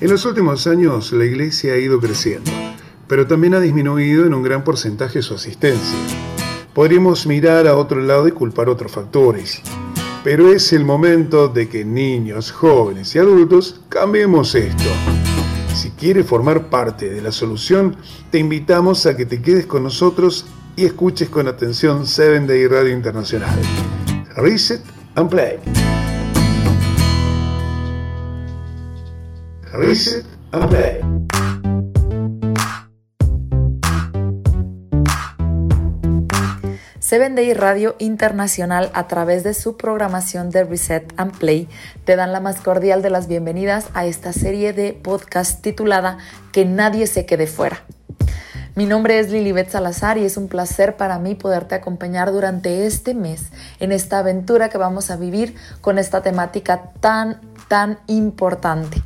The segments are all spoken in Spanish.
En los últimos años la iglesia ha ido creciendo, pero también ha disminuido en un gran porcentaje su asistencia. Podríamos mirar a otro lado y culpar otros factores, pero es el momento de que niños, jóvenes y adultos cambiemos esto. Si quieres formar parte de la solución, te invitamos a que te quedes con nosotros y escuches con atención 7 Day Radio Internacional. Reset and Play. Reset and Play. Day Radio Internacional a través de su programación de Reset and Play te dan la más cordial de las bienvenidas a esta serie de podcast titulada Que nadie se quede fuera. Mi nombre es Lilibet Salazar y es un placer para mí poderte acompañar durante este mes en esta aventura que vamos a vivir con esta temática tan, tan importante.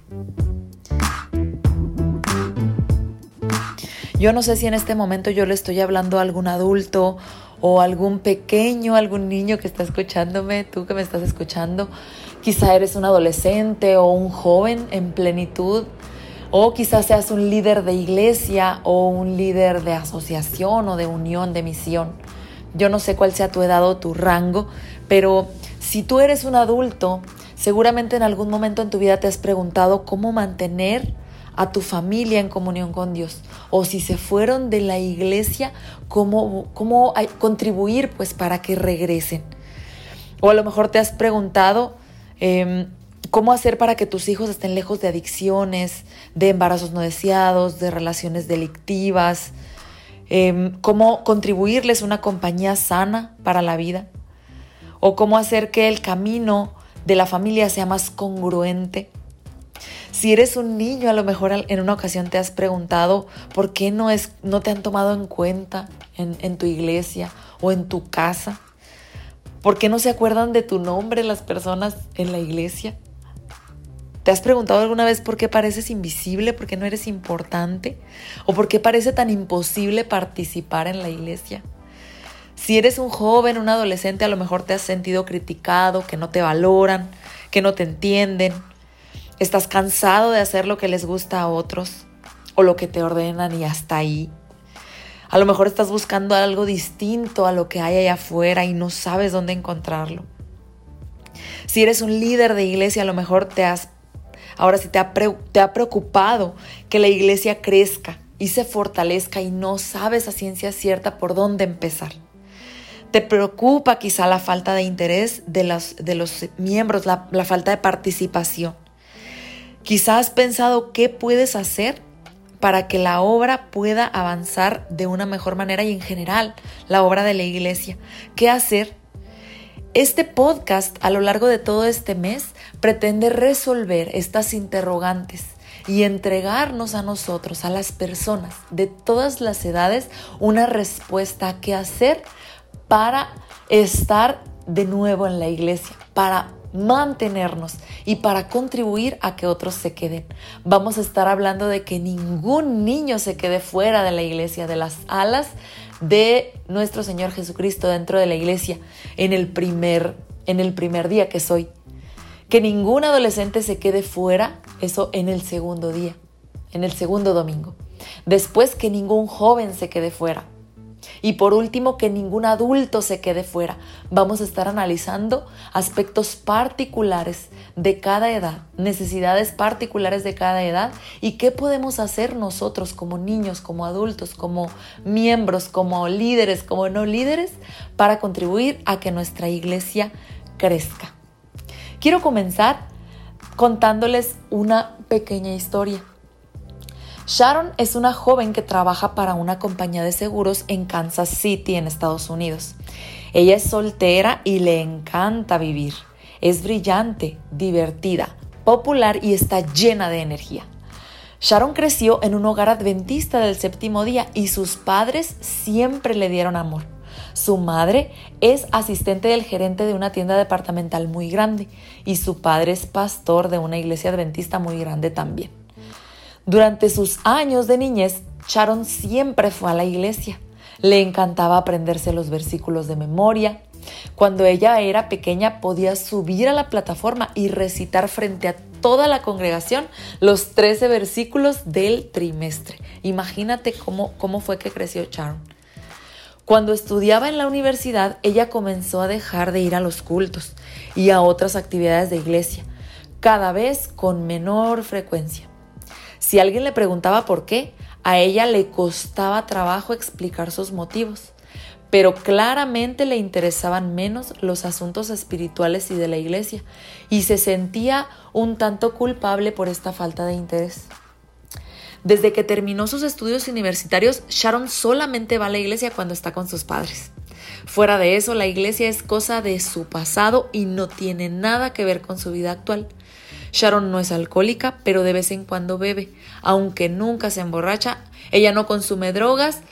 Yo no sé si en este momento yo le estoy hablando a algún adulto o algún pequeño, algún niño que está escuchándome, tú que me estás escuchando, quizá eres un adolescente o un joven en plenitud, o quizás seas un líder de iglesia o un líder de asociación o de unión, de misión. Yo no sé cuál sea tu edad o tu rango, pero si tú eres un adulto, seguramente en algún momento en tu vida te has preguntado cómo mantener a tu familia en comunión con Dios. O si se fueron de la iglesia, cómo, cómo contribuir pues para que regresen. O a lo mejor te has preguntado em, cómo hacer para que tus hijos estén lejos de adicciones, de embarazos no deseados, de relaciones delictivas, em, cómo contribuirles una compañía sana para la vida. O cómo hacer que el camino de la familia sea más congruente si eres un niño, a lo mejor en una ocasión te has preguntado por qué no, es, no te han tomado en cuenta en, en tu iglesia o en tu casa. ¿Por qué no se acuerdan de tu nombre las personas en la iglesia? ¿Te has preguntado alguna vez por qué pareces invisible, por qué no eres importante? ¿O por qué parece tan imposible participar en la iglesia? Si eres un joven, un adolescente, a lo mejor te has sentido criticado, que no te valoran, que no te entienden, Estás cansado de hacer lo que les gusta a otros o lo que te ordenan y hasta ahí. A lo mejor estás buscando algo distinto a lo que hay allá afuera y no sabes dónde encontrarlo. Si eres un líder de iglesia, a lo mejor te has, ahora sí te ha, preocupado que la iglesia crezca y se fortalezca y no sabes a ciencia cierta por dónde empezar. Te preocupa quizá la falta de interés de los, de los miembros, la, falta de participación. Quizás has pensado qué puedes hacer para que la obra pueda avanzar de una mejor manera y en general la obra de la iglesia. ¿Qué hacer? Este podcast a lo largo de todo este mes pretende resolver estas interrogantes y entregarnos a nosotros, a las personas de todas las edades, una respuesta a qué hacer para estar de nuevo en la iglesia, para mantenernos y para contribuir a que otros se queden. Vamos a estar hablando de que ningún niño se quede fuera de la iglesia, de las alas de nuestro Señor Jesucristo dentro de la iglesia en el primer en el primer día que soy. Que ningún adolescente se quede fuera, eso en el segundo día, en el segundo domingo. Después que ningún joven se quede fuera. Y por último, que ningún adulto se quede fuera. Vamos a estar analizando aspectos particulares de cada edad, necesidades particulares de cada edad y qué podemos hacer nosotros como niños, como adultos, como miembros, como líderes, como no líderes, para contribuir a que nuestra iglesia crezca. Quiero comenzar contándoles una pequeña historia. Sharon es una joven que trabaja para una compañía de seguros en Kansas City, en Estados Unidos. Ella es soltera y le encanta vivir. Es brillante, divertida, popular y está llena de energía. Sharon creció en un hogar adventista del séptimo día y sus padres siempre le dieron amor. Su madre es asistente del gerente de una tienda departamental muy grande y su padre es pastor de una iglesia adventista muy grande también. Durante sus años de niñez, Sharon siempre fue a la iglesia. Le encantaba aprenderse los versículos de memoria Cuando ella era pequeña podía subir a la plataforma y recitar frente a toda la congregación los 13 versículos del trimestre. Imagínate cómo, cómo fue que creció Sharon. Cuando estudiaba en la universidad, ella comenzó a dejar de ir a los cultos y a otras actividades de iglesia, cada vez con menor frecuencia. Si alguien le preguntaba por qué, a ella le costaba trabajo explicar sus motivos pero claramente le interesaban menos los asuntos espirituales y de la iglesia, y se sentía un tanto culpable por esta falta de interés. Desde que terminó sus estudios universitarios, Sharon solamente va a la iglesia cuando está con sus padres. Fuera de eso, la iglesia es cosa de su pasado y no tiene nada que ver con su vida actual. Sharon no es alcohólica, pero de vez en cuando bebe. Aunque nunca se emborracha, ella no consume drogas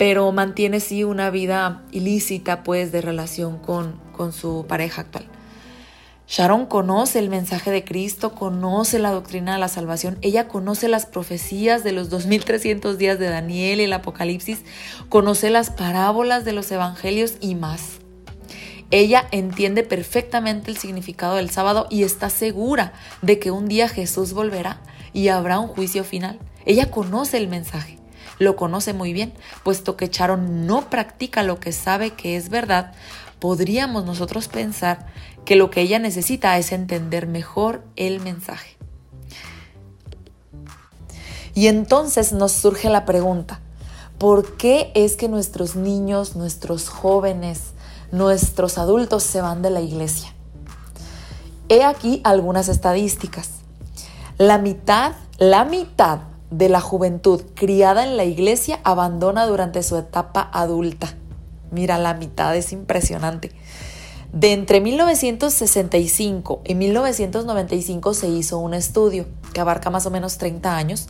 pero mantiene sí una vida ilícita pues de relación con, con su pareja actual. Sharon conoce el mensaje de Cristo, conoce la doctrina de la salvación, ella conoce las profecías de los 2300 días de Daniel y el Apocalipsis, conoce las parábolas de los evangelios y más. Ella entiende perfectamente el significado del sábado y está segura de que un día Jesús volverá y habrá un juicio final. Ella conoce el mensaje lo conoce muy bien, puesto que Charon no practica lo que sabe que es verdad, podríamos nosotros pensar que lo que ella necesita es entender mejor el mensaje. Y entonces nos surge la pregunta, ¿por qué es que nuestros niños, nuestros jóvenes, nuestros adultos se van de la iglesia? He aquí algunas estadísticas. La mitad, la mitad de la juventud criada en la iglesia abandona durante su etapa adulta. Mira, la mitad es impresionante. De entre 1965 y 1995 se hizo un estudio que abarca más o menos 30 años.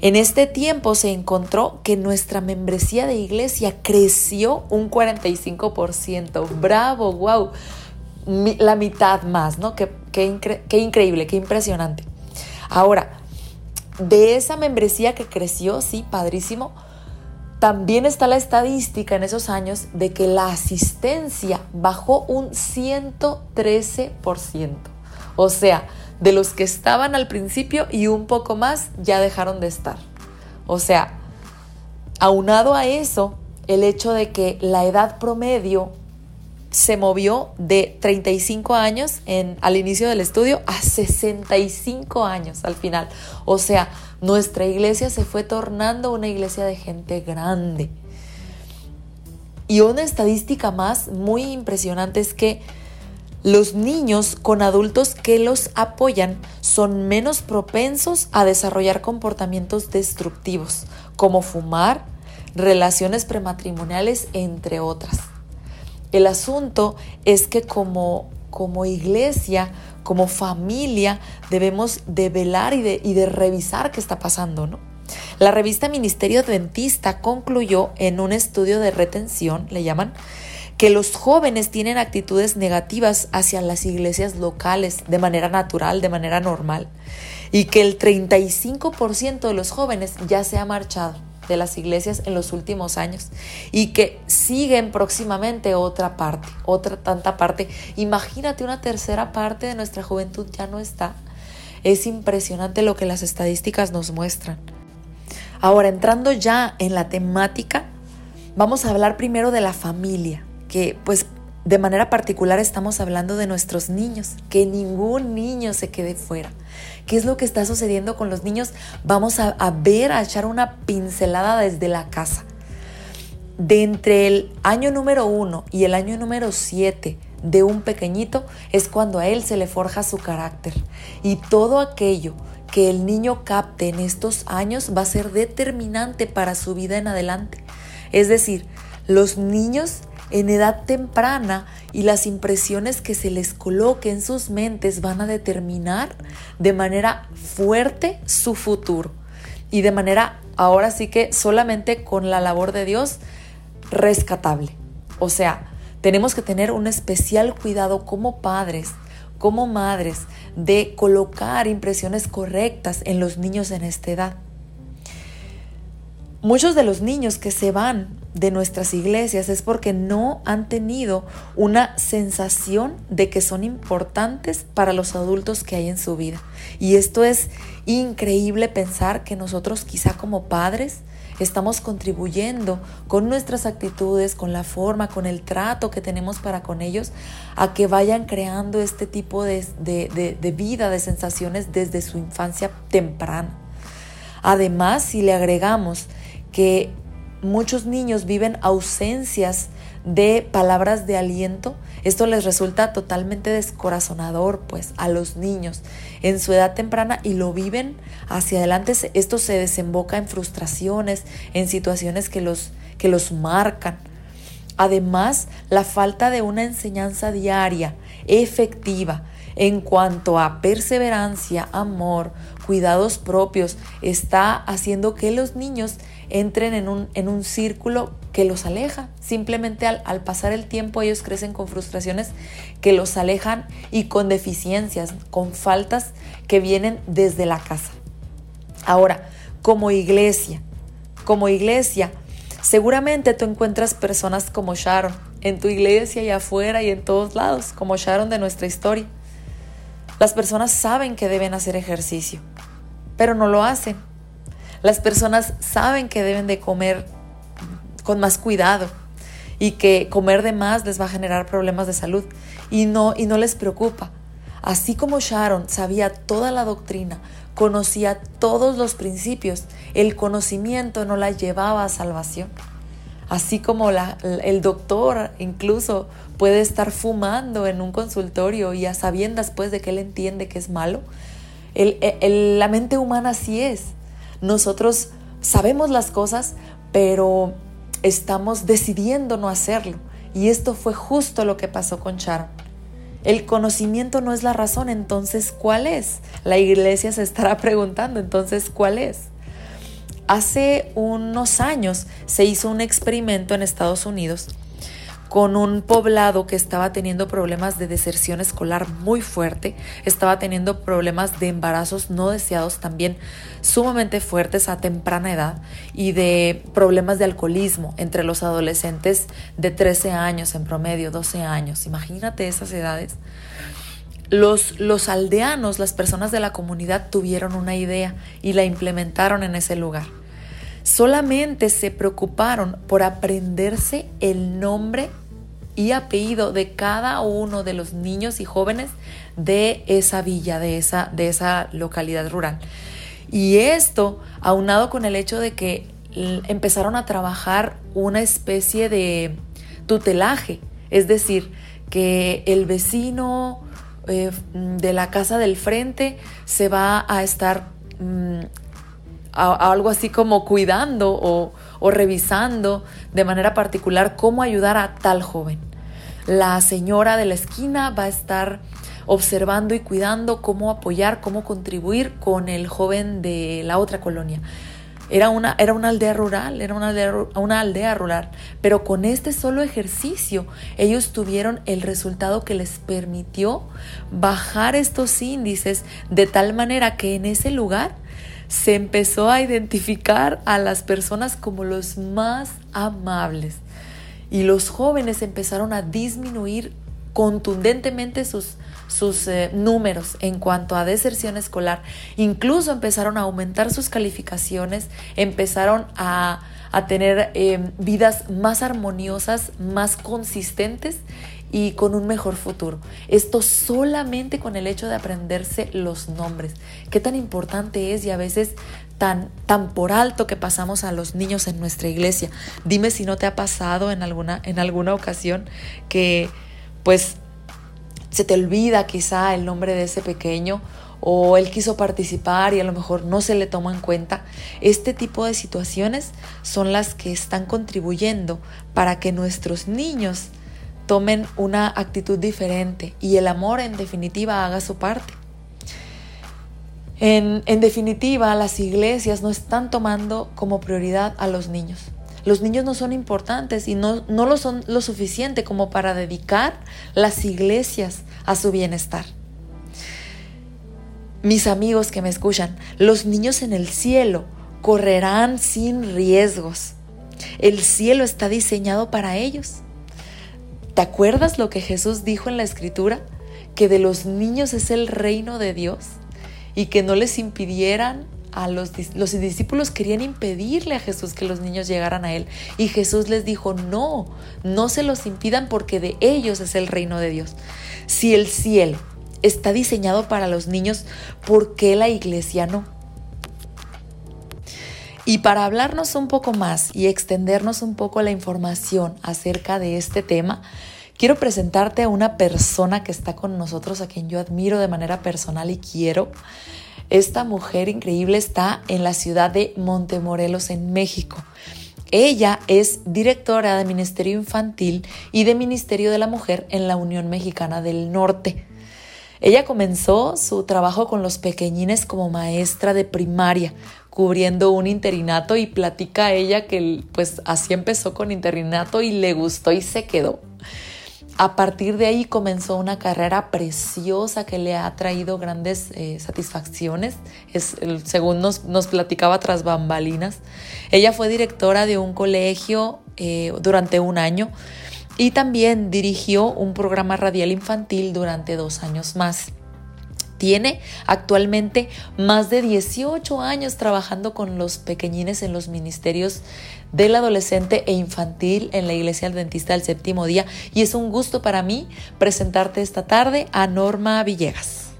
En este tiempo se encontró que nuestra membresía de iglesia creció un 45%. Bravo, wow. La mitad más, ¿no? Qué, increíble, qué impresionante. Ahora, de esa membresía que creció, sí, padrísimo, también está la estadística en esos años de que la asistencia bajó un 113%. O sea, de los que estaban al principio y un poco más ya dejaron de estar. O sea, aunado a eso, el hecho de que la edad promedio se movió de 35 años al inicio del estudio a 65 años al final. O sea, nuestra iglesia se fue tornando una iglesia de gente grande. Y una estadística más muy impresionante es que los niños con adultos que los apoyan son menos propensos a desarrollar comportamientos destructivos, como fumar, relaciones prematrimoniales, entre otras. El asunto es que como, como iglesia, como familia, debemos de velar y de, y de revisar qué está pasando, ¿no? La revista Ministerio Adventista concluyó en un estudio de retención, le llaman, que los jóvenes tienen actitudes negativas hacia las iglesias locales de manera natural, de manera normal, y que el 35% de los jóvenes ya se ha marchado de las iglesias en los últimos años y que siguen próximamente otra parte, otra tanta parte. Imagínate una tercera parte de nuestra juventud ya no está. Es impresionante lo que las estadísticas nos muestran. Ahora, entrando ya en la temática, vamos a hablar primero de la familia, pues de manera particular estamos hablando de nuestros niños, que ningún niño se quede fuera. ¿Qué es lo que está sucediendo con los niños? Vamos a, ver, a echar una pincelada desde la casa. De entre el año número uno y el año número siete de un pequeñito es cuando a él se le forja su carácter. Y todo aquello que el niño capte en estos años va a ser determinante para su vida en adelante. Es decir, los niños en edad temprana y las impresiones que se les coloque en sus mentes van a determinar de manera fuerte su futuro y de manera, ahora sí que solamente con la labor de Dios, rescatable. O sea, tenemos que tener un especial cuidado como padres, como madres, de colocar impresiones correctas en los niños en esta edad. Muchos de los niños que se van de nuestras iglesias es porque no han tenido una sensación de que son importantes para los adultos que hay en su vida. Y esto es increíble pensar que nosotros quizá como padres estamos contribuyendo con nuestras actitudes, con la forma, con el trato que tenemos para con ellos, a que vayan creando este tipo de, de vida, de sensaciones desde su infancia temprana. Además, si le agregamos que muchos niños viven ausencias de palabras de aliento, esto les resulta totalmente descorazonador pues a los niños en su edad temprana y lo viven hacia adelante. Esto se desemboca en frustraciones, en situaciones que los, que los marcan. Además, la falta de una enseñanza diaria, efectiva, en cuanto a perseverancia, amor, cuidados propios, está haciendo que los niños entren en un, en un círculo que los aleja. Simplemente al, al, pasar el tiempo ellos crecen con frustraciones que los alejan y con deficiencias, con faltas que vienen desde la casa. Ahora, como iglesia, como iglesia, seguramente tú encuentras personas como Sharon en tu iglesia y afuera y en todos lados, como Sharon de nuestra historia. Las personas saben que deben hacer ejercicio, pero no lo hacen las personas saben que deben de comer con más cuidado y que comer de más les va a generar problemas de salud y no, y no les preocupa. Así como Sharon sabía toda la doctrina, conocía todos los principios, el conocimiento no la llevaba a salvación. Así como el doctor incluso puede estar fumando en un consultorio y a sabiendas pues de que él entiende que es malo, la mente humana así es. Nosotros sabemos las cosas, pero estamos decidiendo no hacerlo. Y esto fue justo lo que pasó con Sharon. El conocimiento no es la razón, entonces ¿cuál es? La iglesia se estará preguntando, entonces ¿cuál es? Hace unos años se hizo un experimento en Estados Unidos con un poblado que estaba teniendo problemas de deserción escolar muy fuerte, estaba teniendo problemas de embarazos no deseados también sumamente fuertes a temprana edad y de problemas de alcoholismo entre los adolescentes de 13 años en promedio, 12 años. Imagínate esas edades. Los, los aldeanos, las personas de la comunidad tuvieron una idea y la implementaron en ese lugar solamente se preocuparon por aprenderse el nombre y apellido de cada uno de los niños y jóvenes de esa villa, de esa, de esa localidad rural. Y esto, aunado con el hecho de que empezaron a trabajar una especie de tutelaje, es decir, que el vecino eh, de la casa del frente se va a estar mm, algo así como cuidando o, o revisando de manera particular cómo ayudar a tal joven. La señora de la esquina va a estar observando y cuidando cómo apoyar, cómo contribuir con el joven de la otra colonia. Era una, era una aldea rural, era una aldea, una aldea rural, pero con este solo ejercicio ellos tuvieron el resultado que les permitió bajar estos índices de tal manera que en ese lugar se empezó a identificar a las personas como los más amables y los jóvenes empezaron a disminuir contundentemente sus, sus eh, números en cuanto a deserción escolar. Incluso empezaron a aumentar sus calificaciones, empezaron a, a tener eh, vidas más armoniosas, más consistentes y con un mejor futuro. Esto solamente con el hecho de aprenderse los nombres. Qué tan importante es y a veces tan, tan por alto que pasamos a los niños en nuestra iglesia. Dime si no te ha pasado en alguna, en alguna ocasión que pues se te olvida quizá el nombre de ese pequeño o él quiso participar y a lo mejor no se le toma en cuenta. Este tipo de situaciones son las que están contribuyendo para que nuestros niños tomen una actitud diferente y el amor en definitiva haga su parte. En, definitiva, las iglesias no están tomando como prioridad a los niños. Los niños no son importantes y no, no lo son lo suficiente como para dedicar las iglesias a su bienestar. Mis amigos que me escuchan, los niños en el cielo correrán sin riesgos. El cielo está diseñado para ellos. ¿Te acuerdas lo que Jesús dijo en la escritura? Que de los niños es el reino de Dios y que no les impidieran a los, los discípulos querían impedirle a Jesús que los niños llegaran a él y Jesús les dijo, no, no se los impidan porque de ellos es el reino de Dios. Si el cielo está diseñado para los niños, ¿por qué la iglesia no? Y para hablarnos un poco más y extendernos un poco la información acerca de este tema, quiero presentarte a una persona que está con nosotros, a quien yo admiro de manera personal y quiero. Esta mujer increíble está en la ciudad de Montemorelos, en México. Ella es directora de Ministerio Infantil y de Ministerio de la Mujer en la Unión Mexicana del Norte. Ella comenzó su trabajo con los pequeñines como maestra de primaria, cubriendo un interinato y platica ella que pues así empezó con interinato y le gustó y se quedó. A partir de ahí comenzó una carrera preciosa que le ha traído grandes eh, satisfacciones, es, según nos, nos, platicaba tras bambalinas. Ella fue directora de un colegio eh, durante un año y también dirigió un programa radial infantil durante dos años más. Tiene actualmente más de 18 años trabajando con los pequeñines en los ministerios del adolescente e infantil en la Iglesia Adventista del Séptimo Día y es un gusto para mí presentarte esta tarde a Norma Villegas.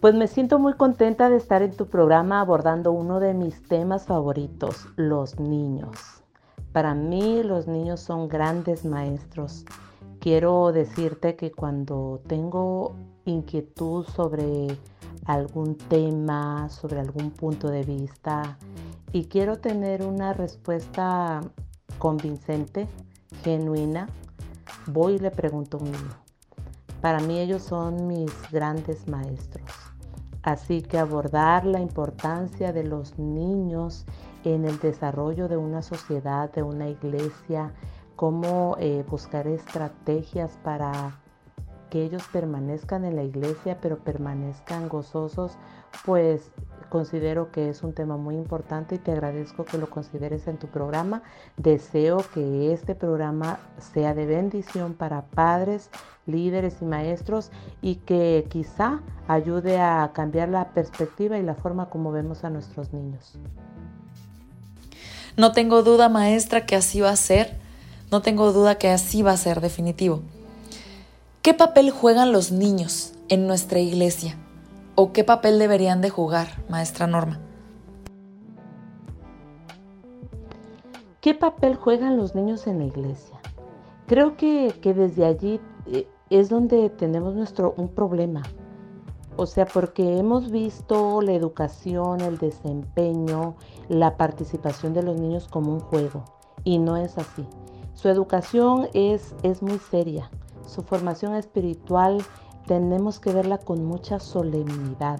Pues me siento muy contenta de estar en tu programa abordando uno de mis temas favoritos, los niños. Para mí los niños son grandes maestros quiero decirte que cuando tengo inquietud sobre algún tema, sobre algún punto de vista y quiero tener una respuesta convincente, genuina, voy y le pregunto a un niño. Para mí ellos son mis grandes maestros. Así que abordar la importancia de los niños en el desarrollo de una sociedad, de una iglesia, cómo eh, buscar estrategias para que ellos permanezcan en la iglesia, pero permanezcan gozosos, pues considero que es un tema muy importante y te agradezco que lo consideres en tu programa. Deseo que este programa sea de bendición para padres, líderes y maestros y que quizá ayude a cambiar la perspectiva y la forma como vemos a nuestros niños. No tengo duda, maestra, que así va a ser no tengo duda que así va a ser definitivo. ¿Qué papel juegan los niños en nuestra iglesia? ¿O qué papel deberían de jugar, maestra Norma? ¿Qué papel juegan los niños en la iglesia? Creo que, desde allí eh, es donde tenemos nuestro, un problema. O sea, porque hemos visto la educación, el desempeño, la participación de los niños como un juego. Y no es así. Su educación es, es muy seria. Su formación espiritual tenemos que verla con mucha solemnidad.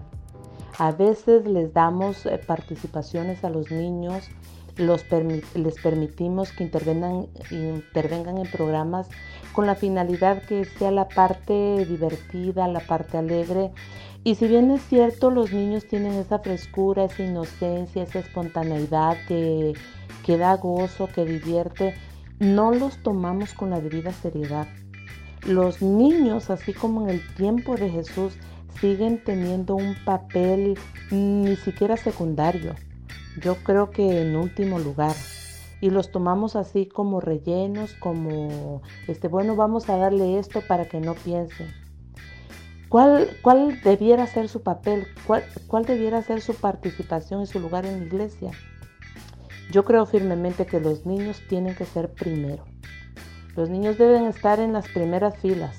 A veces les damos eh, participaciones a los niños, les permitimos que intervengan, intervengan en programas con la finalidad que sea la parte divertida, la parte alegre. Y si bien es cierto, los niños tienen esa frescura, esa inocencia, esa espontaneidad que, que da gozo, que divierte, no los tomamos con la debida seriedad. Los niños, así como en el tiempo de Jesús, siguen teniendo un papel ni siquiera secundario. Yo creo que en último lugar. Y los tomamos así como rellenos, como, este, bueno, vamos a darle esto para que no piensen. ¿Cuál, cuál debiera ser su papel? ¿Cuál, ¿Cuál debiera ser su participación y su lugar en la iglesia? Yo creo firmemente que los niños tienen que ser primero. Los niños deben estar en las primeras filas,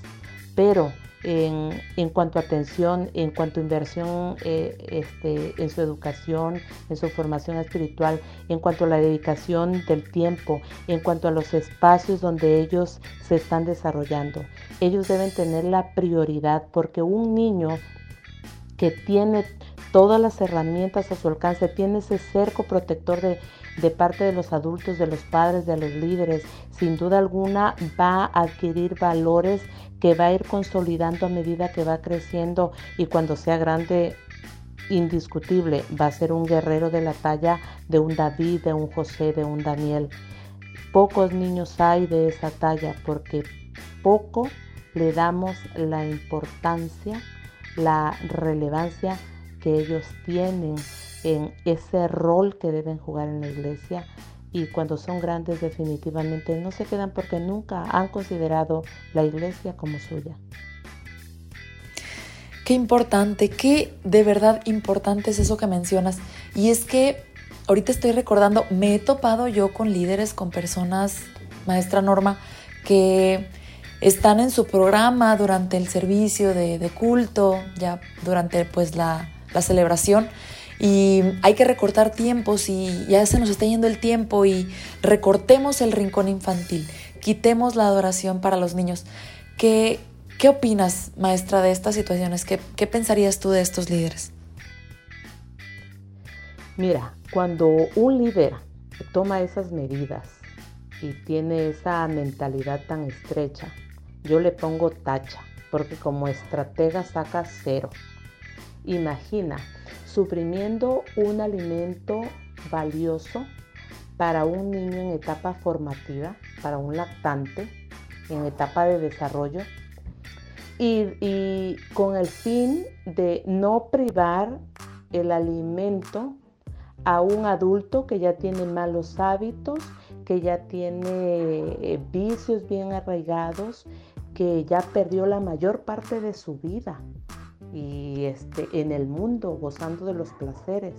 pero en, cuanto a atención, en cuanto a inversión eh, este, en su educación, en su formación espiritual, en cuanto a la dedicación del tiempo, en cuanto a los espacios donde ellos se están desarrollando. Ellos deben tener la prioridad porque un niño que tiene todas las herramientas a su alcance, tiene ese cerco protector de, parte de los adultos, de los padres, de los líderes, sin duda alguna va a adquirir valores que va a ir consolidando a medida que va creciendo y cuando sea grande indiscutible, va a ser un guerrero de la talla de un David, de un José, de un Daniel. Pocos niños hay de esa talla porque poco le damos la importancia, la relevancia que ellos tienen en ese rol que deben jugar en la iglesia y cuando son grandes definitivamente no se quedan porque nunca han considerado la iglesia como suya. Qué importante, qué de verdad importante es eso que mencionas. Y es que ahorita estoy recordando, me he topado yo con líderes, con personas, maestra Norma, que están en su programa durante el servicio de, culto, ya durante pues la, la celebración y hay que recortar tiempos y ya se nos está yendo el tiempo y recortemos el rincón infantil, quitemos la adoración para los niños. ¿Qué, qué opinas, maestra, de estas situaciones? ¿Qué, ¿Qué pensarías tú de estos líderes? Mira, cuando un líder toma esas medidas y tiene esa mentalidad tan estrecha, yo le pongo tacha, porque como estratega saca cero. Imagina, suprimiendo un alimento valioso para un niño en etapa formativa, para un lactante en etapa de desarrollo, y, con el fin de no privar el alimento a un adulto que ya tiene malos hábitos, que ya tiene eh, vicios bien arraigados, que ya perdió la mayor parte de su vida y este, en el mundo gozando de los placeres.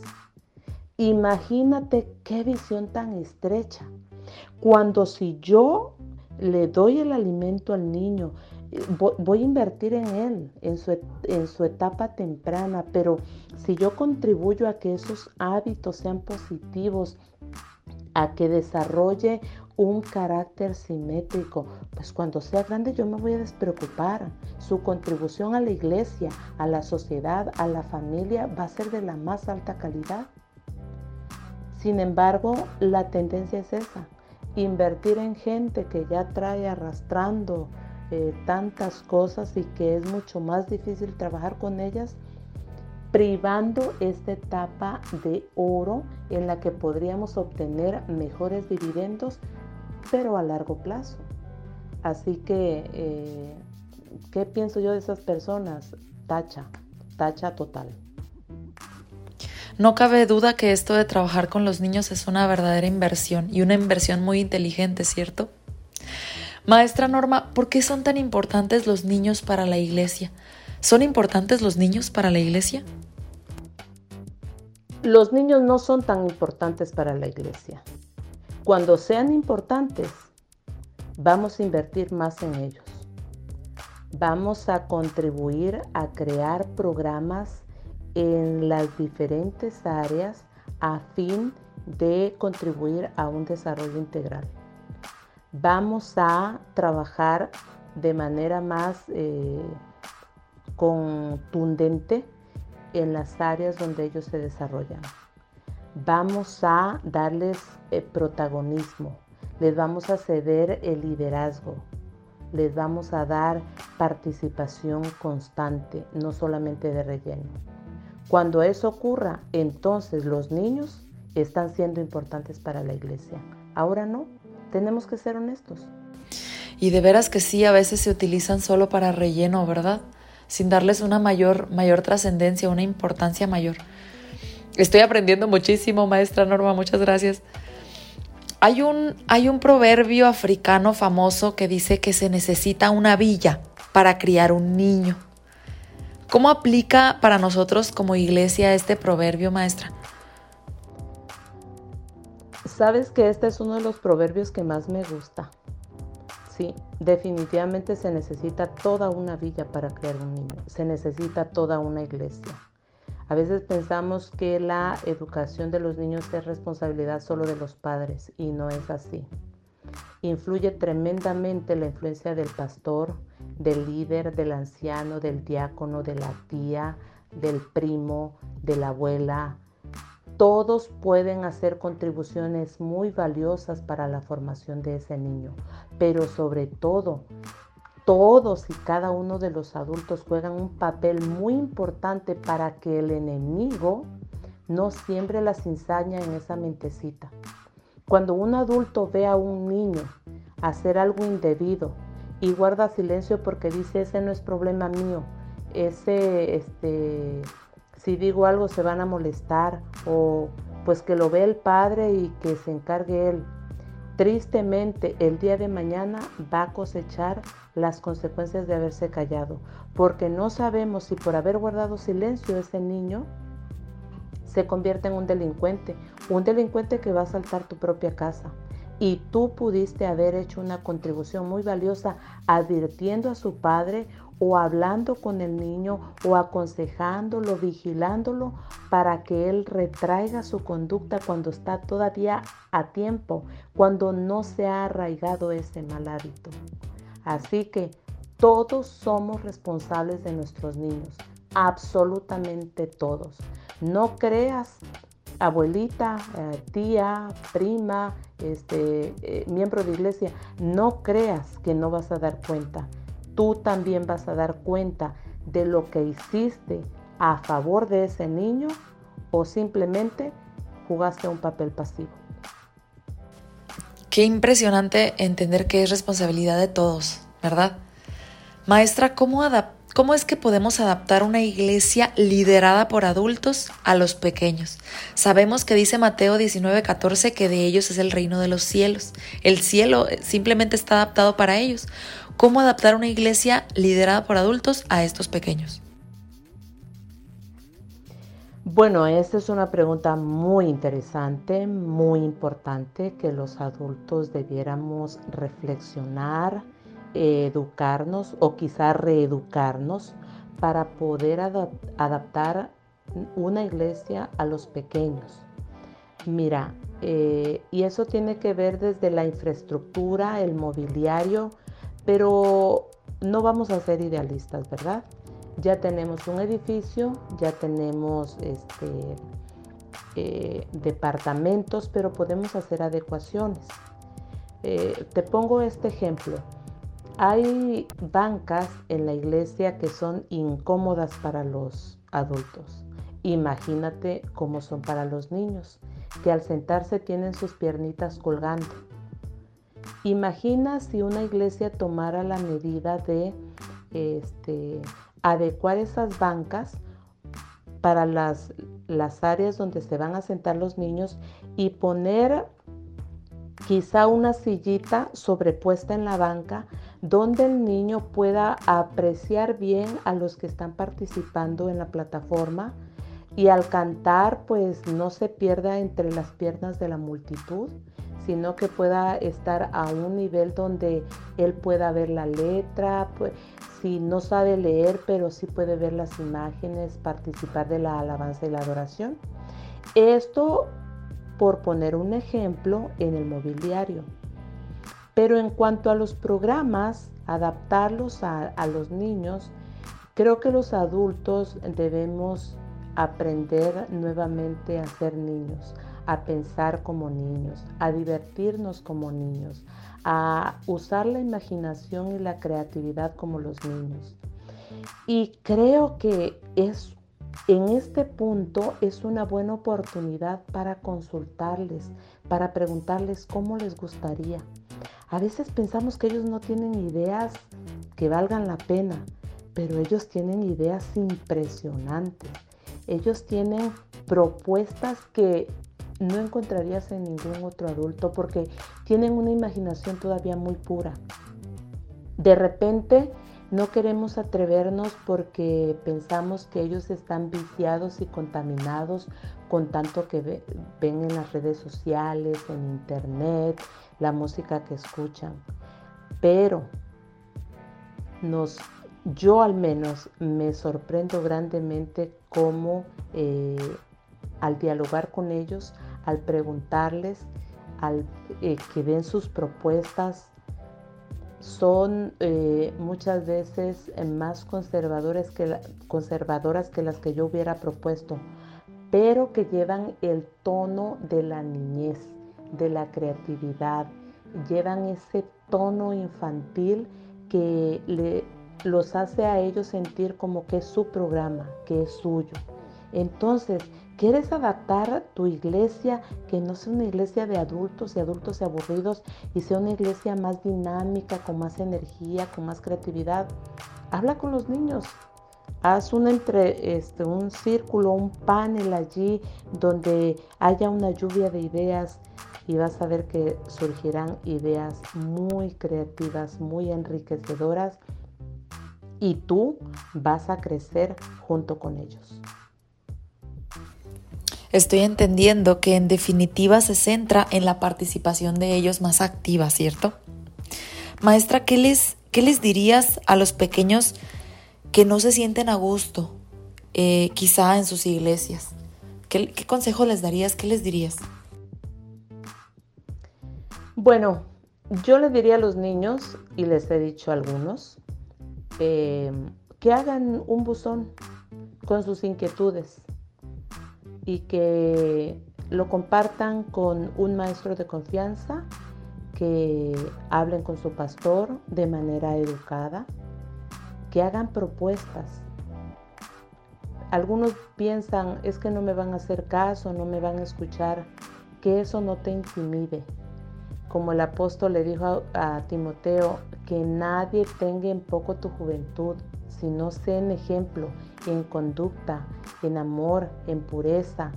Imagínate qué visión tan estrecha. Cuando si yo le doy el alimento al niño, eh, voy, a invertir en él, en su, en su etapa temprana, pero si yo contribuyo a que esos hábitos sean positivos, a que desarrolle un carácter simétrico, pues cuando sea grande yo me voy a despreocupar. Su contribución a la iglesia, a la sociedad, a la familia va a ser de la más alta calidad. Sin embargo, la tendencia es esa, invertir en gente que ya trae arrastrando eh, tantas cosas y que es mucho más difícil trabajar con ellas privando esta etapa de oro en la que podríamos obtener mejores dividendos, pero a largo plazo. Así que, eh, ¿qué pienso yo de esas personas? Tacha, tacha total. No cabe duda que esto de trabajar con los niños es una verdadera inversión y una inversión muy inteligente, ¿cierto? Maestra Norma, ¿por qué son tan importantes los niños para la iglesia? ¿Son importantes los niños para la iglesia? Los niños no son tan importantes para la iglesia. Cuando sean importantes, vamos a invertir más en ellos. Vamos a contribuir a crear programas en las diferentes áreas a fin de contribuir a un desarrollo integral. Vamos a trabajar de manera más eh, contundente en las áreas donde ellos se desarrollan. Vamos a darles eh, protagonismo, les vamos a ceder el liderazgo, les vamos a dar participación constante, no solamente de relleno. Cuando eso ocurra, entonces los niños están siendo importantes para la iglesia. Ahora no, tenemos que ser honestos. Y de veras que sí, a veces se utilizan solo para relleno, ¿verdad? sin darles una mayor, mayor trascendencia, una importancia mayor. Estoy aprendiendo muchísimo, maestra Norma, muchas gracias. Hay un, hay un proverbio africano famoso que dice que se necesita una villa para criar un niño. ¿Cómo aplica para nosotros como iglesia este proverbio, maestra? Sabes que este es uno de los proverbios que más me gusta. Sí, definitivamente se necesita toda una villa para crear un niño, se necesita toda una iglesia. A veces pensamos que la educación de los niños es responsabilidad solo de los padres y no es así. Influye tremendamente la influencia del pastor, del líder, del anciano, del diácono, de la tía, del primo, de la abuela, todos pueden hacer contribuciones muy valiosas para la formación de ese niño, pero sobre todo, todos y cada uno de los adultos juegan un papel muy importante para que el enemigo no siembre la cizaña en esa mentecita. Cuando un adulto ve a un niño hacer algo indebido y guarda silencio porque dice ese no es problema mío, ese, este, si digo algo se van a molestar o pues que lo ve el padre y que se encargue él. Tristemente, el día de mañana va a cosechar las consecuencias de haberse callado, porque no sabemos si por haber guardado silencio ese niño se convierte en un delincuente, un delincuente que va a saltar tu propia casa. Y tú pudiste haber hecho una contribución muy valiosa advirtiendo a su padre o hablando con el niño o aconsejándolo, vigilándolo para que él retraiga su conducta cuando está todavía a tiempo, cuando no se ha arraigado ese mal hábito. Así que todos somos responsables de nuestros niños, absolutamente todos. No creas, abuelita, eh, tía, prima, este, eh, miembro de iglesia, no creas que no vas a dar cuenta. Tú también vas a dar cuenta de lo que hiciste a favor de ese niño o simplemente jugaste un papel pasivo. Qué impresionante entender que es responsabilidad de todos, ¿verdad? Maestra, ¿cómo? ¿Cómo es que podemos adaptar una iglesia liderada por adultos a los pequeños? Sabemos que dice Mateo 19:14 que de ellos es el reino de los cielos. El cielo simplemente está adaptado para ellos. ¿Cómo adaptar una iglesia liderada por adultos a estos pequeños? Bueno, esta es una pregunta muy interesante, muy importante que los adultos debiéramos reflexionar educarnos o quizá reeducarnos para poder adaptar una iglesia a los pequeños. Mira, eh, y eso tiene que ver desde la infraestructura, el mobiliario, pero no vamos a ser idealistas, ¿verdad? Ya tenemos un edificio, ya tenemos este, eh, departamentos, pero podemos hacer adecuaciones. Eh, te pongo este ejemplo. Hay bancas en la iglesia que son incómodas para los adultos. Imagínate cómo son para los niños, que al sentarse tienen sus piernitas colgando. Imagina si una iglesia tomara la medida de este, adecuar esas bancas para las, las áreas donde se van a sentar los niños y poner quizá una sillita sobrepuesta en la banca donde el niño pueda apreciar bien a los que están participando en la plataforma y al cantar pues no se pierda entre las piernas de la multitud, sino que pueda estar a un nivel donde él pueda ver la letra, pues, si no sabe leer, pero sí puede ver las imágenes, participar de la alabanza y la adoración. Esto por poner un ejemplo en el mobiliario. Pero en cuanto a los programas, adaptarlos a, los niños, creo que los adultos debemos aprender nuevamente a ser niños, a pensar como niños, a divertirnos como niños, a usar la imaginación y la creatividad como los niños. Y creo que es en este punto es una buena oportunidad para consultarles, para preguntarles cómo les gustaría. A veces pensamos que ellos no tienen ideas que valgan la pena, pero ellos tienen ideas impresionantes. Ellos tienen propuestas que no encontrarías en ningún otro adulto porque tienen una imaginación todavía muy pura. De repente no queremos atrevernos porque pensamos que ellos están viciados y contaminados con tanto que ven en las redes sociales, en internet, la música que escuchan. Pero nos, yo al menos me sorprendo grandemente cómo eh, al dialogar con ellos, al preguntarles, al eh, que ven sus propuestas, son eh, muchas veces más conservadores que conservadoras que las que yo hubiera propuesto, pero que llevan el tono de la niñez de la creatividad, llevan ese tono infantil que le, los hace a ellos sentir como que es su programa, que es suyo. Entonces, ¿quieres adaptar tu iglesia que no sea una iglesia de adultos y adultos aburridos y sea una iglesia más dinámica, con más energía, con más creatividad? Habla con los niños. Haz un, entre, este, un círculo, un panel allí donde haya una lluvia de ideas y vas a ver que surgirán ideas muy creativas, muy enriquecedoras y tú vas a crecer junto con ellos. Estoy entendiendo que en definitiva se centra en la participación de ellos más activa, ¿cierto? Maestra, ¿qué les, qué les dirías a los pequeños que no se sienten a gusto, eh, quizá en sus iglesias? ¿Qué, ¿Qué consejo les darías? ¿Qué les dirías? Bueno, yo le diría a los niños, y les he dicho a algunos, eh, que hagan un buzón con sus inquietudes y que lo compartan con un maestro de confianza, que hablen con su pastor de manera educada, que hagan propuestas. Algunos piensan, es que no me van a hacer caso, no me van a escuchar, que eso no te intimide. Como el apóstol le dijo a, Timoteo, que nadie tenga en poco tu juventud, sino sea en ejemplo, en conducta, en amor, en pureza,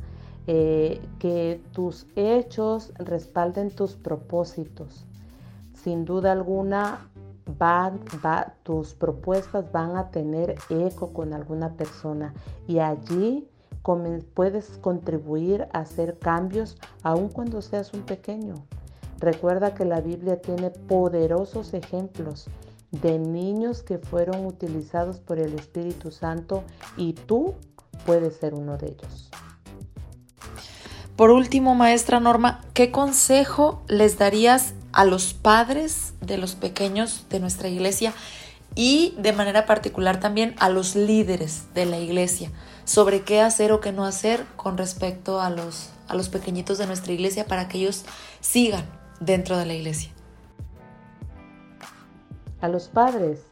eh, que tus hechos respalden tus propósitos. Sin duda alguna, tus propuestas van a tener eco con alguna persona y allí puedes contribuir a hacer cambios aun cuando seas un pequeño. Recuerda que la Biblia tiene poderosos ejemplos de niños que fueron utilizados por el Espíritu Santo y tú puedes ser uno de ellos. Por último, maestra Norma, ¿qué consejo les darías a los padres de los pequeños de nuestra iglesia y de manera particular también a los líderes de la iglesia sobre qué hacer o qué no hacer con respecto a los, a los pequeñitos de nuestra iglesia para que ellos sigan dentro de la iglesia? A los padres.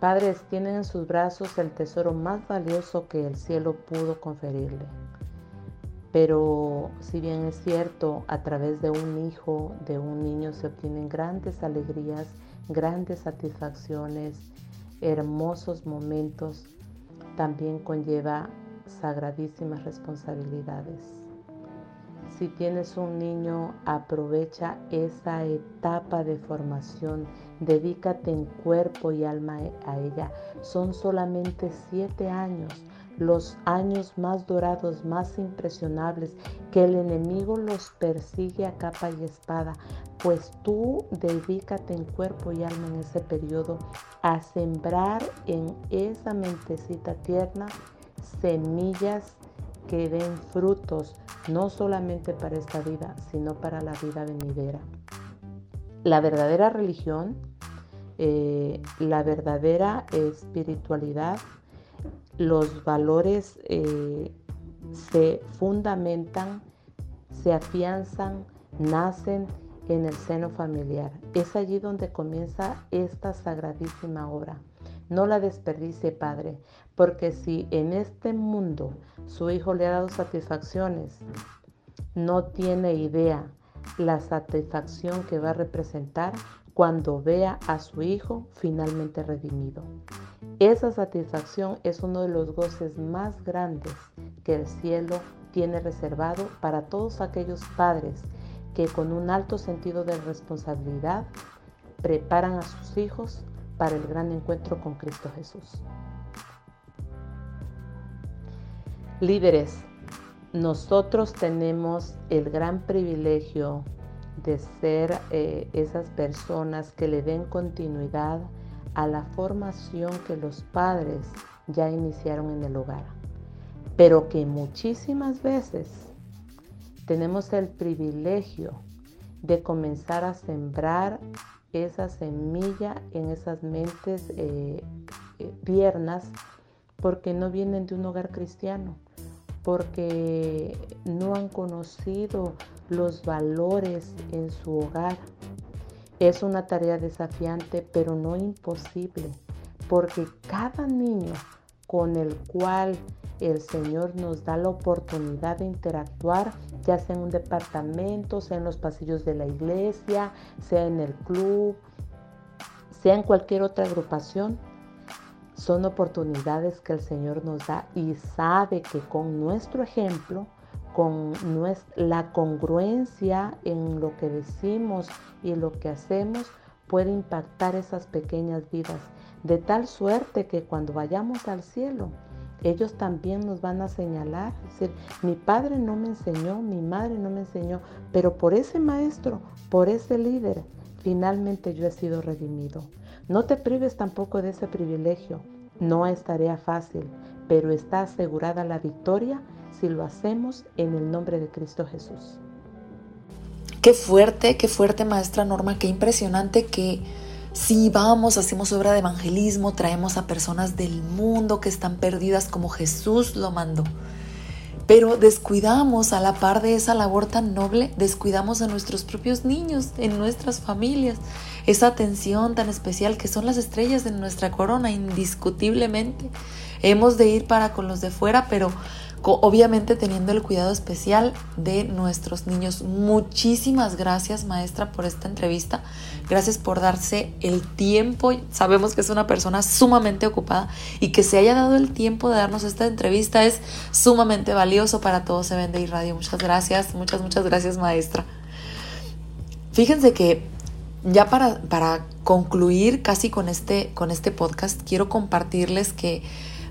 Padres tienen en sus brazos el tesoro más valioso que el cielo pudo conferirle. Pero si bien es cierto, a través de un hijo, de un niño se obtienen grandes alegrías, grandes satisfacciones, hermosos momentos, también conlleva sagradísimas responsabilidades. Si tienes un niño, aprovecha esa etapa de formación. Dedícate en cuerpo y alma a ella. Son solamente siete años, los años más dorados, más impresionables, que el enemigo los persigue a capa y espada. Pues tú dedícate en cuerpo y alma en ese periodo a sembrar en esa mentecita tierna semillas que den frutos no solamente para esta vida, sino para la vida venidera. La verdadera religión, eh, la verdadera espiritualidad, los valores eh, se fundamentan, se afianzan, nacen en el seno familiar. Es allí donde comienza esta sagradísima obra. No la desperdicie, Padre, porque si en este mundo su hijo le ha dado satisfacciones, no tiene idea la satisfacción que va a representar cuando vea a su hijo finalmente redimido. Esa satisfacción es uno de los goces más grandes que el cielo tiene reservado para todos aquellos padres que con un alto sentido de responsabilidad preparan a sus hijos para el gran encuentro con Cristo Jesús. Líderes, nosotros tenemos el gran privilegio de ser eh, esas personas que le den continuidad a la formación que los padres ya iniciaron en el hogar, pero que muchísimas veces tenemos el privilegio de comenzar a sembrar esa semilla en esas mentes eh, eh, tiernas porque no vienen de un hogar cristiano, porque no han conocido los valores en su hogar. Es una tarea desafiante, pero no imposible, porque cada niño con el cual el Señor nos da la oportunidad de interactuar, ya sea en un departamento, sea en los pasillos de la iglesia, sea en el club, sea en cualquier otra agrupación, son oportunidades que el Señor nos da y sabe que con nuestro ejemplo, con la congruencia en lo que decimos y lo que hacemos, puede impactar esas pequeñas vidas, de tal suerte que cuando vayamos al cielo, ellos también nos van a señalar, decir, mi padre no me enseñó, mi madre no me enseñó, pero por ese maestro, por ese líder, finalmente yo he sido redimido. No te prives tampoco de ese privilegio. No es tarea fácil, pero está asegurada la victoria si lo hacemos en el nombre de Cristo Jesús. Qué fuerte, qué fuerte maestra Norma, qué impresionante que si vamos, hacemos obra de evangelismo, traemos a personas del mundo que están perdidas como Jesús lo mandó. Pero descuidamos a la par de esa labor tan noble, descuidamos a nuestros propios niños, en nuestras familias, esa atención tan especial que son las estrellas de nuestra corona, indiscutiblemente. Hemos de ir para con los de fuera, pero obviamente teniendo el cuidado especial de nuestros niños. Muchísimas gracias maestra por esta entrevista. Gracias por darse el tiempo. Sabemos que es una persona sumamente ocupada y que se haya dado el tiempo de darnos esta entrevista es sumamente valioso para todo Se Vende y Radio. Muchas gracias, muchas, muchas gracias maestra. Fíjense que ya para, para concluir casi con este, con este podcast, quiero compartirles que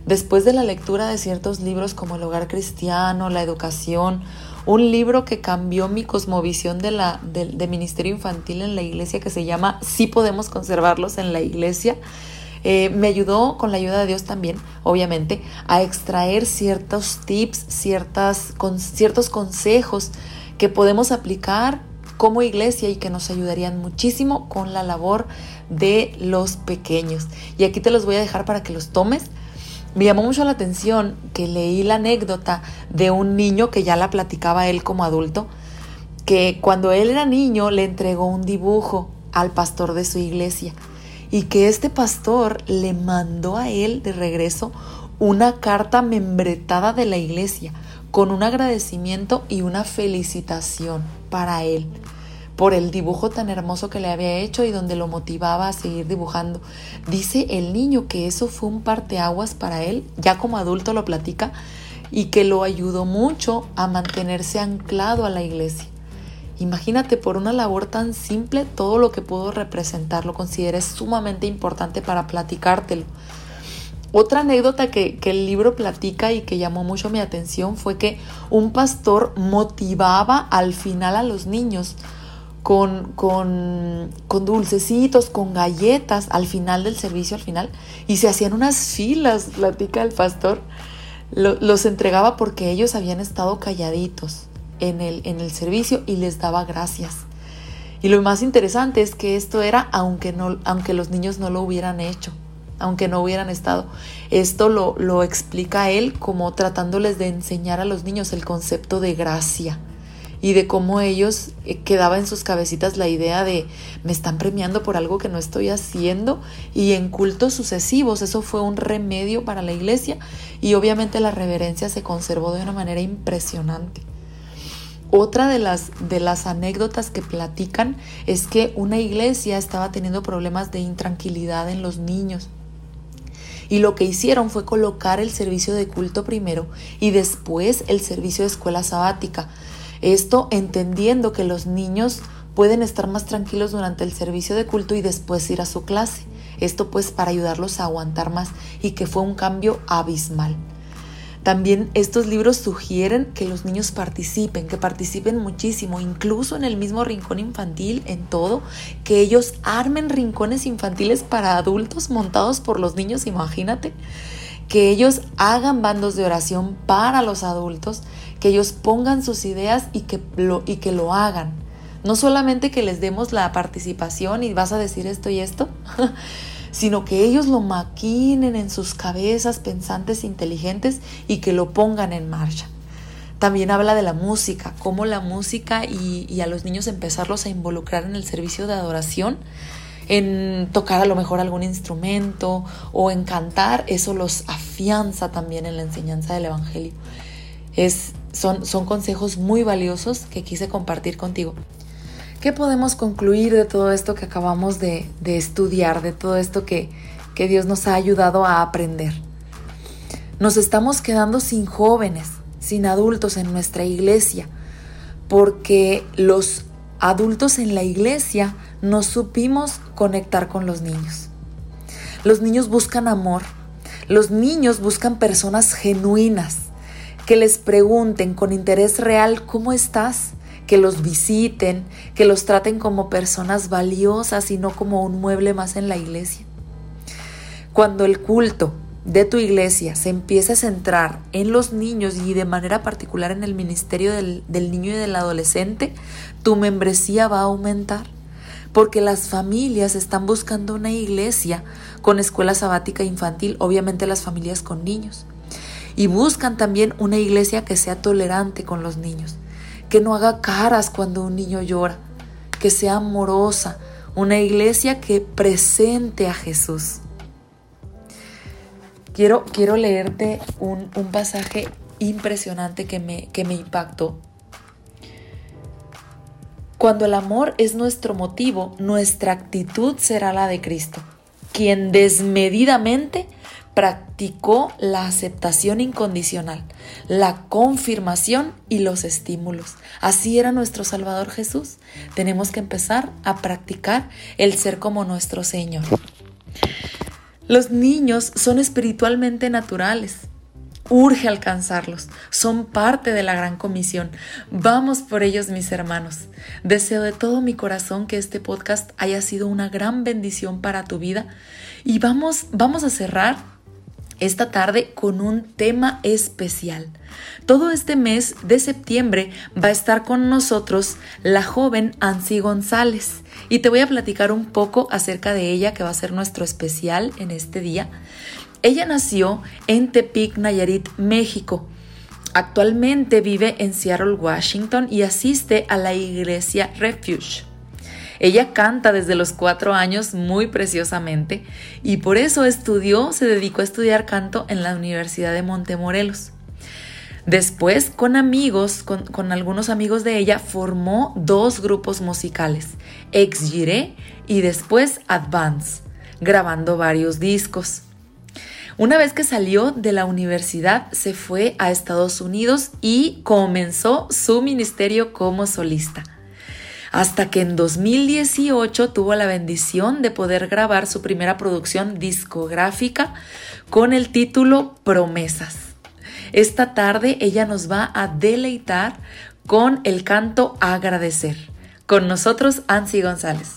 Después de la lectura de ciertos libros como El hogar cristiano, La educación, un libro que cambió mi cosmovisión de, ministerio infantil en la iglesia que se llama Sí podemos conservarlos en la iglesia, eh, me ayudó con la ayuda de Dios también, obviamente, a extraer ciertos tips, ciertas, con, ciertos consejos que podemos aplicar como iglesia y que nos ayudarían muchísimo con la labor de los pequeños. Y aquí te los voy a dejar para que los tomes me llamó mucho la atención que leí la anécdota de un niño que ya la platicaba él como adulto, que cuando él era niño le entregó un dibujo al pastor de su iglesia y que este pastor le mandó a él de regreso una carta membretada de la iglesia con un agradecimiento y una felicitación para él por el dibujo tan hermoso que le había hecho y donde lo motivaba a seguir dibujando. Dice el niño que eso fue un parteaguas para él, ya como adulto lo platica, y que lo ayudó mucho a mantenerse anclado a la iglesia. Imagínate por una labor tan simple todo lo que pudo representar, lo consideré sumamente importante para platicártelo. Otra anécdota que, que, el libro platica y que llamó mucho mi atención fue que un pastor motivaba al final a los niños con, con, con, dulcecitos, con galletas al final del servicio, al final, y se hacían unas filas, platica el pastor. los entregaba porque ellos habían estado calladitos en el, en el servicio y les daba gracias. Y lo más interesante es que esto era aunque, no, aunque los niños no lo hubieran hecho, aunque no hubieran estado. Esto lo, lo explica él como tratándoles de enseñar a los niños el concepto de gracia y de cómo ellos eh, quedaba en sus cabecitas la idea de me están premiando por algo que no estoy haciendo y en cultos sucesivos eso fue un remedio para la iglesia y obviamente la reverencia se conservó de una manera impresionante. Otra de las, de las anécdotas que platican es que una iglesia estaba teniendo problemas de intranquilidad en los niños. Y lo que hicieron fue colocar el servicio de culto primero y después el servicio de escuela sabática esto entendiendo que los niños pueden estar más tranquilos durante el servicio de culto y después ir a su clase. Esto pues para ayudarlos a aguantar más y que fue un cambio abismal. También estos libros sugieren que los niños participen, que participen muchísimo, incluso en el mismo rincón infantil, en todo, que ellos armen rincones infantiles para adultos montados por los niños, imagínate, que ellos hagan bandos de oración para los adultos, que ellos pongan sus ideas y que lo, y que lo hagan. No solamente que les demos la participación y vas a decir esto y esto, sino que ellos lo maquinen en sus cabezas pensantes inteligentes y que lo pongan en marcha. También habla de la música, cómo la música y, a los niños empezarlos a involucrar en el servicio de adoración, en tocar a lo mejor algún instrumento o en cantar, eso los afianza también en la enseñanza del Evangelio. Es, son, son consejos muy valiosos que quise compartir contigo. ¿Qué podemos concluir de todo esto que acabamos de, estudiar, de todo esto que, que Dios nos ha ayudado a aprender? Nos estamos quedando sin jóvenes, sin adultos en nuestra iglesia, porque los adultos en la iglesia no supimos conectar con los niños. Los niños buscan amor, los niños buscan personas genuinas que les pregunten con interés real cómo estás, que los visiten, que los traten como personas valiosas y no como un mueble más en la iglesia. Cuando el culto de tu iglesia se empieza a centrar en los niños y de manera particular en el ministerio del, niño y del adolescente, tu membresía va a aumentar. Porque las familias están buscando una iglesia con escuela sabática infantil, obviamente las familias con niños. Y buscan también una iglesia que sea tolerante con los niños, que no haga caras cuando un niño llora, que sea amorosa, una iglesia que presente a Jesús. Quiero, quiero leerte un, pasaje impresionante que me, que me impactó. Cuando el amor es nuestro motivo, nuestra actitud será la de Cristo, quien desmedidamente practicó la aceptación incondicional, la confirmación y los estímulos. Así era nuestro Salvador Jesús. Tenemos que empezar a practicar el ser como nuestro Señor. Los niños son espiritualmente naturales. Urge alcanzarlos. Son parte de la gran comisión. Vamos por ellos, mis hermanos. Deseo de todo mi corazón que este podcast haya sido una gran bendición para tu vida. Y vamos, vamos a cerrar esta tarde con un tema especial. Todo este mes de septiembre va a estar con nosotros la joven Ansi González y te voy a platicar un poco acerca de ella que va a ser nuestro especial en este día. Ella nació en Tepic, Nayarit, México. Actualmente vive en Seattle, Washington y asiste a la iglesia Refuge. Ella canta desde los cuatro años muy preciosamente y por eso estudió, se dedicó a estudiar canto en la Universidad de Montemorelos. Después, con amigos, con, algunos amigos de ella, formó dos grupos musicales, Ex Gire y después Advance, grabando varios discos. Una vez que salió de la universidad, se fue a Estados Unidos y comenzó su ministerio como solista. Hasta que en 2018 tuvo la bendición de poder grabar su primera producción discográfica con el título Promesas. Esta tarde ella nos va a deleitar con el canto Agradecer. Con nosotros, Ansi González.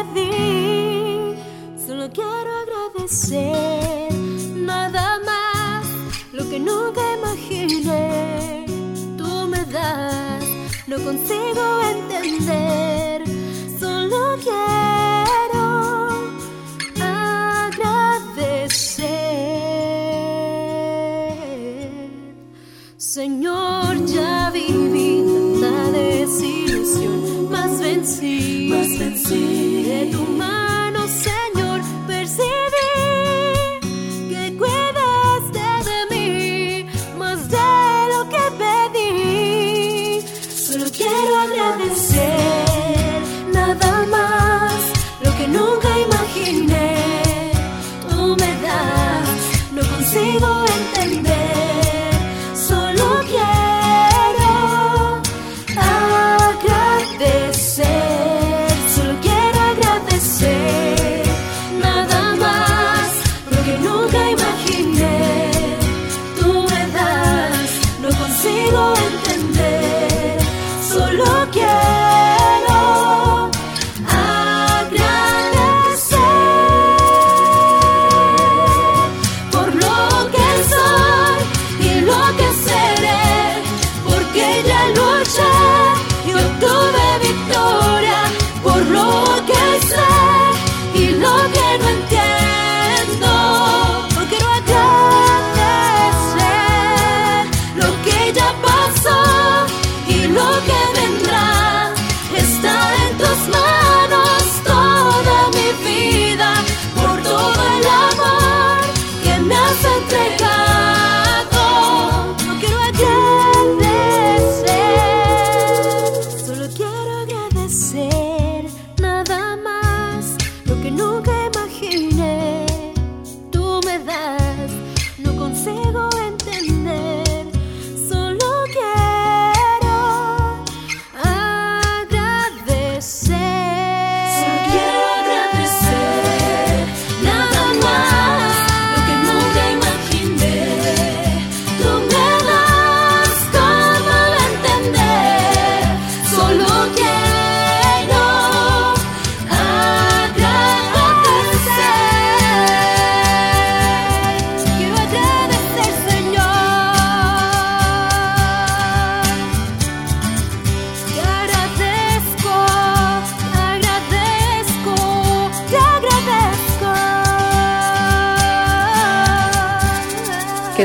agradecer nada más lo que nunca imaginé. Tú me das, no consigo entender. Solo quiero Señor, ya viví tanta desilusión, más vencí, más vencí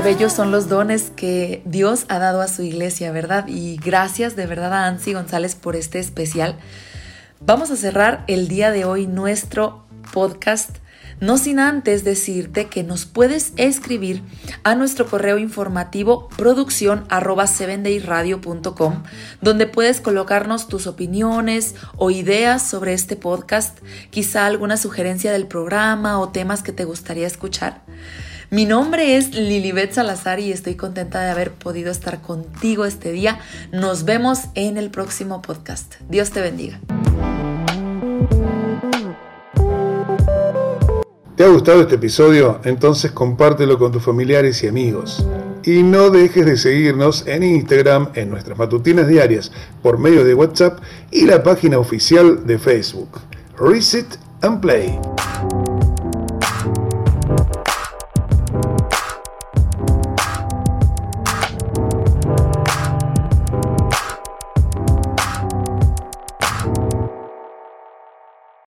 bellos son los dones que Dios ha dado a su iglesia, ¿verdad? Y gracias de verdad a Ansi González por este especial. Vamos a cerrar el día de hoy nuestro podcast no sin antes decirte que nos puedes escribir a nuestro correo informativo producción arroba donde puedes colocarnos tus opiniones o ideas sobre este podcast, quizá alguna sugerencia del programa o temas que te gustaría escuchar. Mi nombre es Lilibet Salazar y estoy contenta de haber podido estar contigo este día. Nos vemos en el próximo podcast. Dios te bendiga. ¿Te ha gustado este episodio? Entonces compártelo con tus familiares y amigos. Y no dejes de seguirnos en Instagram, en nuestras matutinas diarias, por medio de WhatsApp y la página oficial de Facebook. Reset and Play.